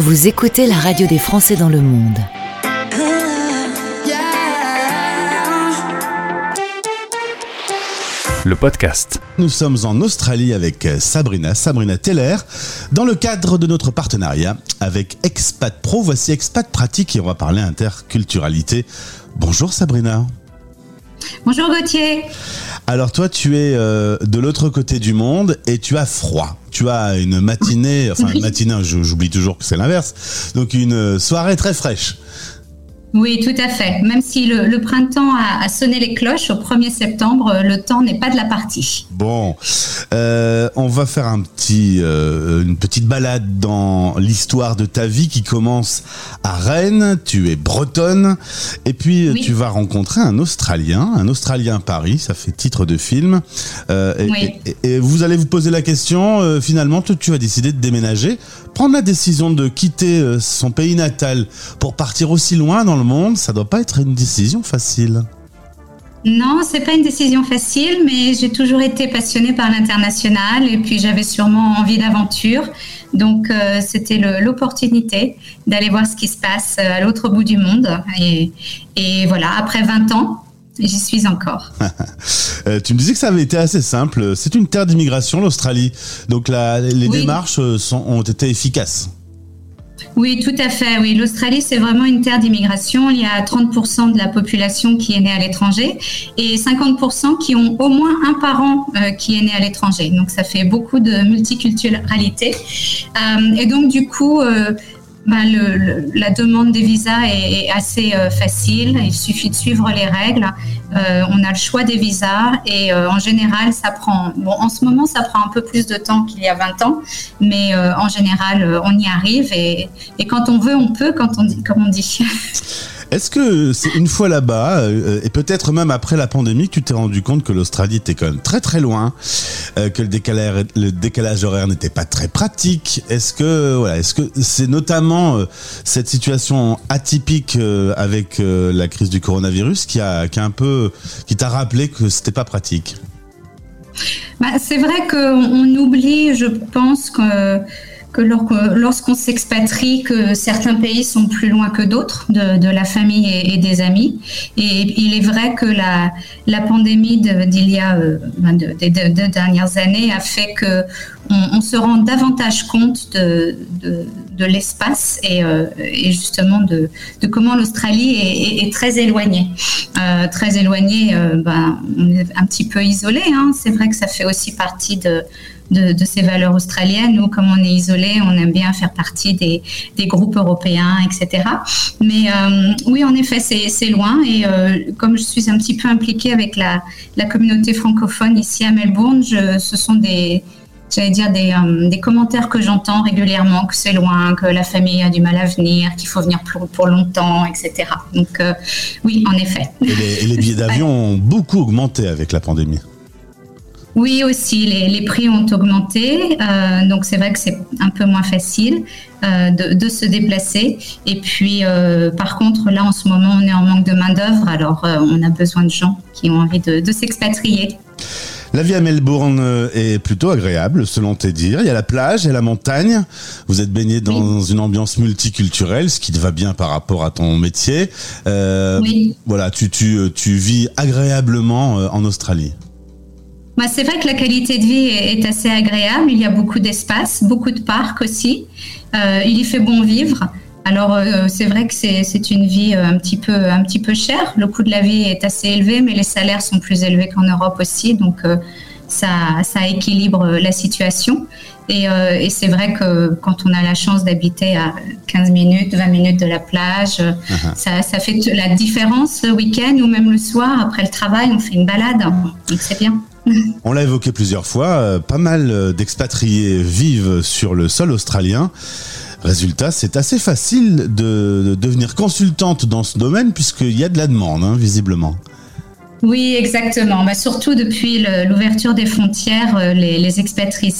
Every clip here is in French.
Vous écoutez la radio des Français dans le monde. Le podcast. Nous sommes en Australie avec Sabrina, Sabrina Teller, dans le cadre de notre partenariat avec Expat Pro. Voici Expat Pratique et on va parler interculturalité. Bonjour Sabrina. Bonjour Gauthier. Alors toi, tu es euh, de l'autre côté du monde et tu as froid. Tu as une matinée, enfin une matinée, j'oublie toujours que c'est l'inverse, donc une soirée très fraîche. Oui, tout à fait. Même si le, printemps a, sonné les cloches au 1er septembre, le temps n'est pas de la partie. Bon, euh, on va faire un petit, euh, une petite balade dans l'histoire de ta vie qui commence à Rennes. Tu es bretonne et puis tu vas rencontrer un Australien, un Australien Paris. Ça fait titre de film. Euh, et, vous allez vous poser la question. finalement, tu as décidé de déménager, prendre la décision de quitter son pays natal pour partir aussi loin dans le monde, ça doit pas être une décision facile. Non, c'est pas une décision facile, mais j'ai toujours été passionnée par l'international et puis j'avais sûrement envie d'aventure. Donc euh, c'était l'opportunité d'aller voir ce qui se passe euh, à l'autre bout du monde. Et, voilà, après 20 ans, j'y suis encore. Euh, tu me disais que ça avait été assez simple. C'est une terre d'immigration, l'Australie. Donc les démarches ont été efficaces. Oui, tout à fait. Oui, l'Australie, c'est vraiment une terre d'immigration. Il y a 30% de la population qui est née à l'étranger et 50% qui ont au moins un parent euh, qui est né à l'étranger. Donc, ça fait beaucoup de multiculturalité. Euh, et donc, du coup, euh, bah, le, la demande des visas est, assez euh, facile. Il suffit de suivre les règles. Euh, on a le choix des visas et euh, en général, ça prend. Bon, en ce moment, ça prend un peu plus de temps qu'il y a 20 ans, mais en général, on y arrive et, et, quand on veut, on peut, quand on dit, comme on dit. Est-ce que c'est une fois là-bas, euh, et peut-être même après la pandémie, que tu t'es rendu compte que l'Australie était quand même très très loin, euh, que le décalage, horaire n'était pas très pratique? Est-ce que voilà, est-ce que c'est notamment euh, cette situation atypique avec la crise du coronavirus qui a, qui un peu, qui t'a rappelé que c'était pas pratique? Bah, C'est vrai qu'on oublie, je pense que que lorsqu'on s'expatrie, que certains pays sont plus loin que d'autres de, la famille et, des amis. Et il est vrai que la, la pandémie d'il y a euh, ben des deux dernières années a fait que on, se rend davantage compte de, de, l'espace et, euh, et, justement de, de comment l'Australie est, est, très éloignée. Euh, très éloignée, ben, on est un petit peu isolé. Hein. C'est vrai que ça fait aussi partie de de, ces valeurs australiennes. Nous, comme on est isolé, on aime bien faire partie des, groupes européens, etc. Mais euh, oui, en effet, c'est loin. Et euh, comme je suis un petit peu impliquée avec la, communauté francophone ici à Melbourne, ce sont des j'allais dire euh, des, commentaires que j'entends régulièrement, que c'est loin, que la famille a du mal à venir, qu'il faut venir pour, pour longtemps, etc. Donc oui, en effet. et les billets d'avion ont beaucoup augmenté avec la pandémie. Oui, aussi, les, prix ont augmenté, euh, donc c'est vrai que c'est un peu moins facile euh, de, se déplacer. Et puis, euh, par contre, là, en ce moment, on est en manque de main-d'œuvre, alors on a besoin de gens qui ont envie de, s'expatrier. La vie à Melbourne est plutôt agréable, selon tes dires. Il y a la plage et la montagne. Vous êtes baigné dans une ambiance multiculturelle, ce qui te va bien par rapport à ton métier. oui. Voilà, tu, tu, tu vis agréablement en Australie. Bah, c'est vrai que la qualité de vie est, assez agréable. Il y a beaucoup d'espace, beaucoup de parcs aussi. Euh, il y fait bon vivre. Alors euh, c'est vrai que c'est une vie euh, un petit peu un petit peu chère. Le coût de la vie est assez élevé, mais les salaires sont plus élevés qu'en Europe aussi, donc ça, ça équilibre la situation. Et, et c'est vrai que quand on a la chance d'habiter à 15 minutes, 20 minutes de la plage, uh-huh. ça, ça, fait la différence le week-end ou même le soir après le travail, on fait une balade, donc c'est bien. On l'a évoqué plusieurs fois, euh, pas mal euh, d'expatriés vivent sur le sol australien. Résultat, c'est assez facile de, devenir consultante dans ce domaine puisqu'il y a de la demande, hein, visiblement. Oui, exactement. Bah, surtout depuis l'ouverture des frontières, euh, les, expatriés,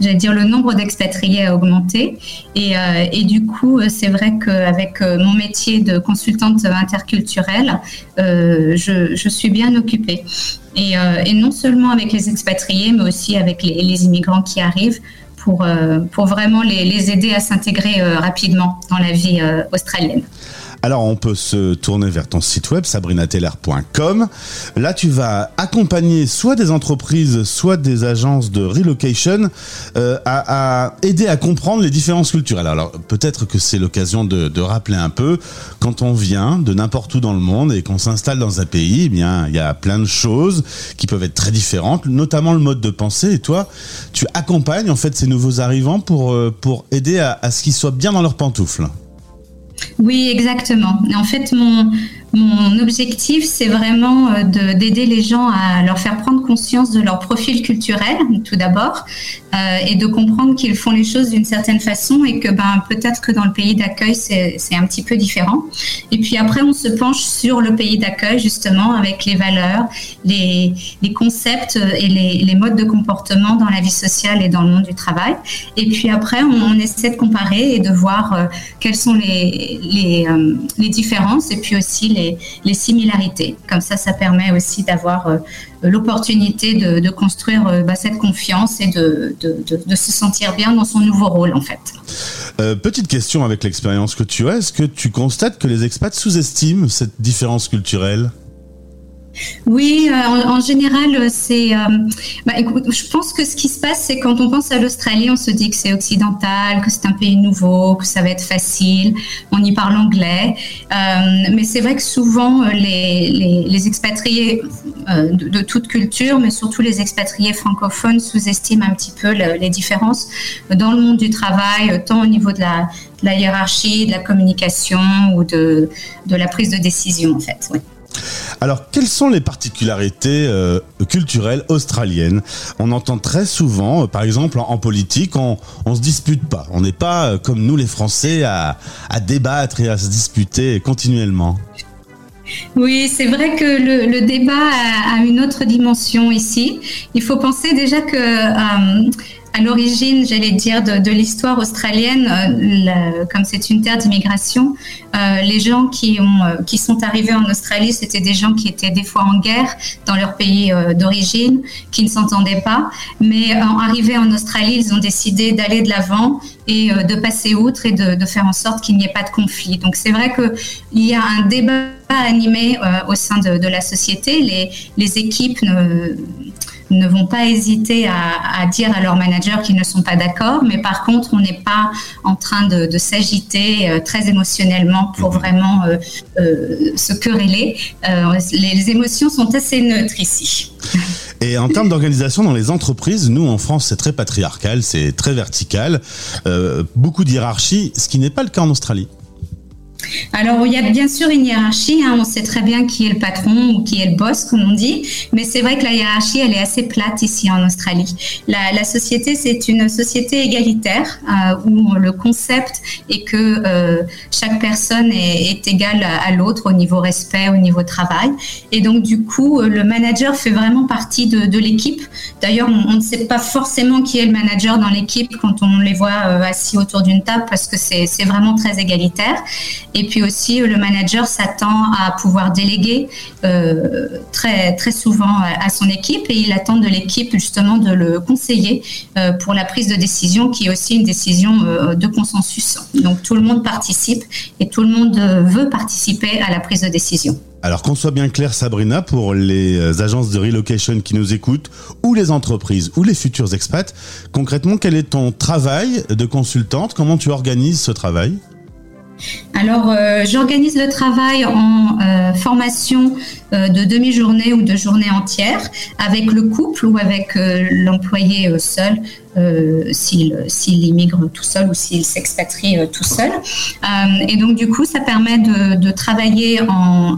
j'allais dire, le nombre d'expatriés a augmenté. Et, et du coup, c'est vrai qu'avec mon métier de consultante interculturelle, je, suis bien occupée. Euh, et, non seulement avec les expatriés, mais aussi avec les, immigrants qui arrivent pour, vraiment les aider à s'intégrer rapidement dans la vie australienne. Alors on peut se tourner vers ton site web sabrinateller.com. Là tu vas accompagner soit des entreprises, soit des agences de relocation euh, à, aider à comprendre les différences culturelles. Alors peut-être que c'est l'occasion de, rappeler un peu quand on vient de n'importe où dans le monde et qu'on s'installe dans un pays, eh bien il y a plein de choses qui peuvent être très différentes, notamment le mode de pensée. Et toi, tu accompagnes en fait ces nouveaux arrivants pour euh, pour aider à, à ce qu'ils soient bien dans leurs pantoufles. Oui, exactement. En fait, mon, mon objectif, c'est vraiment euh, d'aider les gens à leur faire prendre conscience de leur profil culturel, tout d'abord, euh, et de comprendre qu'ils font les choses d'une certaine façon et que ben, peut-être que dans le pays d'accueil, c'est un petit peu différent. Et puis après, on se penche sur le pays d'accueil, justement, avec les valeurs, les, concepts et les, modes de comportement dans la vie sociale et dans le monde du travail. Et puis après, on, essaie de comparer et de voir euh, quelles sont les, euh, les différences et puis aussi les, similarités. Comme ça, ça permet aussi d'avoir euh, l'opportunité de, construire euh, bah, cette confiance et de, se sentir bien dans son nouveau rôle, en fait. Euh, petite question avec l'expérience que tu as, est-ce que tu constates que les expats sous-estiment cette différence culturelle? Oui, euh, en, général, c'est. Euh, bah, je pense que ce qui se passe, c'est quand on pense à l'Australie, on se dit que c'est occidental, que c'est un pays nouveau, que ça va être facile, on y parle anglais. Euh, mais c'est vrai que souvent, les, expatriés de, toute culture, mais surtout les expatriés francophones, sous-estiment un petit peu les différences dans le monde du travail, tant au niveau de la, hiérarchie, de la communication ou de, de la prise de décision, en fait. Alors, quelles sont les particularités euh, culturelles australiennes? On entend très souvent, euh, par exemple, en, politique, on, on se dispute pas. On n'est pas euh, comme nous, les Français, à, débattre et à se disputer continuellement. Oui, c'est vrai que le, débat a, une autre dimension ici. Il faut penser déjà que à l'origine, j'allais dire, de, l'histoire australienne, euh, comme c'est une terre d'immigration, euh, les gens qui, ont, euh, qui sont arrivés en Australie, c'était des gens qui étaient des fois en guerre dans leur pays d'origine, qui ne s'entendaient pas. Mais en arrivés en Australie, ils ont décidé d'aller de l'avant et de passer outre et de, faire en sorte qu'il n'y ait pas de conflit. Donc c'est vrai qu'il y a un débat animé au sein de, la société. Les, les équipes ne ne vont pas hésiter à, dire à leurs managers qu'ils ne sont pas d'accord, mais par contre, on n'est pas en train de, s'agiter euh, très émotionnellement pour mhm. vraiment euh, euh, se quereller. les émotions sont assez neutres ici. Et en termes d'organisation dans les entreprises, nous en France, c'est très patriarcal, c'est très vertical, beaucoup d'hierarchie, ce qui n'est pas le cas en Australie. Alors, il y a bien sûr une hiérarchie. Hein. on sait très bien qui est le patron ou qui est le boss, comme on dit. Mais c'est vrai que la hiérarchie, elle est assez plate ici en Australie. La, société, c'est une société égalitaire euh, où le concept est que euh, chaque personne est, égale à, l'autre au niveau respect, au niveau travail. Et donc, du coup, le manager fait vraiment partie de, l'équipe. D'ailleurs, on, ne sait pas forcément qui est le manager dans l'équipe quand on les voit euh, assis autour d'une table parce que c'est vraiment très égalitaire. Puis aussi, le manager s'attend à pouvoir déléguer euh, très, souvent à son équipe et il attend de l'équipe justement de le conseiller euh, pour la prise de décision qui est aussi une décision euh, de consensus. Donc tout le monde participe et tout le monde veut participer à la prise de décision. Alors qu'on soit bien clair Sabrina, pour les agences de relocation qui nous écoutent, ou les entreprises, ou les futurs expats, concrètement, quel est ton travail de consultante? Comment tu organises ce travail? Alors, euh, j'organise le travail en euh, formation euh, de demi-journée ou de journée entière avec le couple ou avec l'employé seul s'il immigre tout seul ou s'il s'expatrie tout seul. et donc, du coup, ça permet de, travailler en,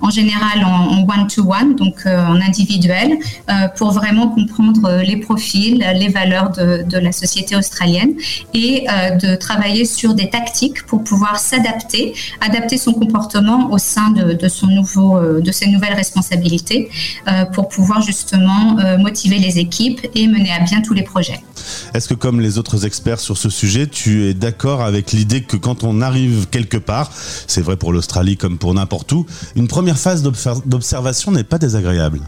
en général en one-to-one, donc en individuel, pour vraiment comprendre les profils, les valeurs de, de la société australienne et de travailler sur des tactiques pour pouvoir s'adapter, adapter son comportement au sein de, son nouveau, euh, de ses nouvelles responsabilités euh, pour pouvoir justement euh, motiver les équipes et mener à bien tous les projets. Est-ce que comme les autres experts sur ce sujet, tu es d'accord avec l'idée que quand on arrive quelque part, c'est vrai pour l'Australie comme pour n'importe où, une première phase d'observation n'est pas désagréable?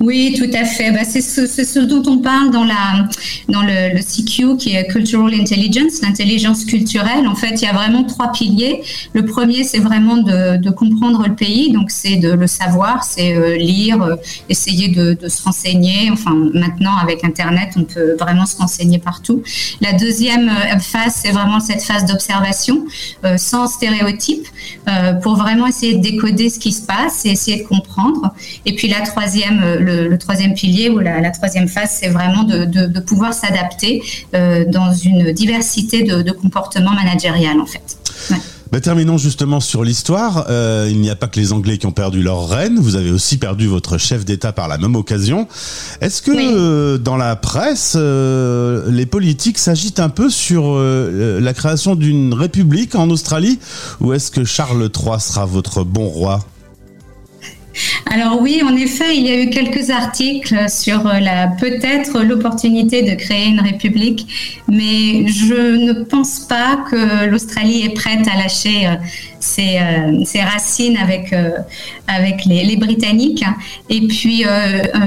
Oui, tout à fait. Bah, c'est ce, dont on parle dans, la, dans le, CQ, qui est Cultural Intelligence, l'intelligence culturelle. En fait, il y a vraiment trois piliers. Le premier, c'est vraiment de, comprendre le pays, donc c'est de le savoir, c'est euh, lire, euh, essayer de, se renseigner. Enfin, maintenant, avec Internet, on peut vraiment se renseigner partout. La deuxième euh, phase, c'est vraiment cette phase d'observation, sans stéréotypes, pour vraiment essayer de décoder ce qui se passe et essayer de comprendre. Et puis la troisième euh, le, troisième pilier ou la, troisième phase, c'est vraiment de, pouvoir s'adapter euh, dans une diversité de, comportements managériels en fait. Bah, terminons justement sur l'histoire. Euh, il n'y a pas que les Anglais qui ont perdu leur reine, vous avez aussi perdu votre chef d'État par la même occasion. Est-ce que dans la presse, les politiques s'agitent un peu sur la création d'une république en Australie? Ou est-ce que Charles III sera votre bon roi? Alors oui, en effet, il y a eu quelques articles sur la peut-être l'opportunité de créer une république, mais je ne pense pas que l'Australie est prête à lâcher euh, ses, euh, racines avec, euh, avec les, Britanniques. Et puis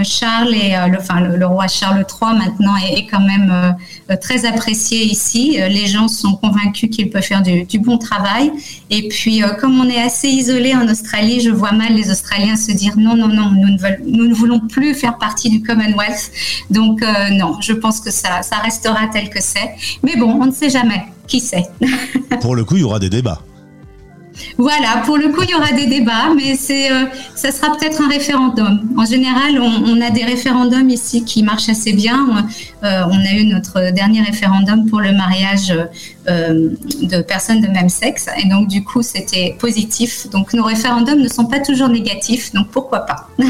Charles et le, roi Charles III maintenant est, quand même très apprécié ici. Les gens sont convaincus qu'il peut faire du, bon travail. Et puis comme on est assez isolé en Australie, je vois mal les Australiens se dire non, non, non, nous ne, voulons plus faire partie du Commonwealth. Donc euh, non, je pense que ça, ça restera tel que c'est. Mais bon, on ne sait jamais. Qui sait? Pour le coup, il y aura des débats. Voilà, pour le coup, il y aura des débats, mais c'est, euh, ça sera peut-être un référendum. En général, on, a des référendums ici qui marchent assez bien. Euh, on a eu notre dernier référendum pour le mariage euh, de personnes de même sexe, et donc du coup, c'était positif. Donc nos référendums ne sont pas toujours négatifs, donc pourquoi pas?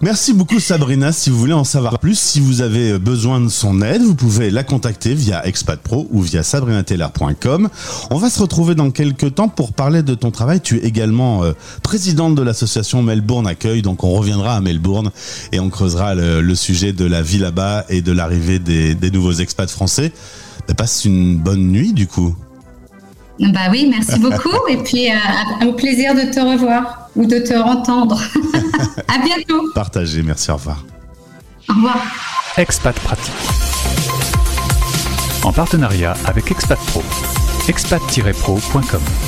Merci beaucoup Sabrina. Si vous voulez en savoir plus, si vous avez besoin de son aide, vous pouvez la contacter via Expat Pro ou via sabrinateller.com. On va se retrouver dans quelques temps pour parler de ton travail. Tu es également euh, présidente de l'association Melbourne Accueil, donc on reviendra à Melbourne et on creusera le, sujet de la vie là-bas et de l'arrivée des, nouveaux expats français. Bah, passe une bonne nuit du coup. Bah oui, merci beaucoup et puis euh, au plaisir de te revoir ou de te entendre. à bientôt. Partagez, merci, au revoir. Au revoir. Expat Pratique. En partenariat avec Expat Pro. expat-pro.com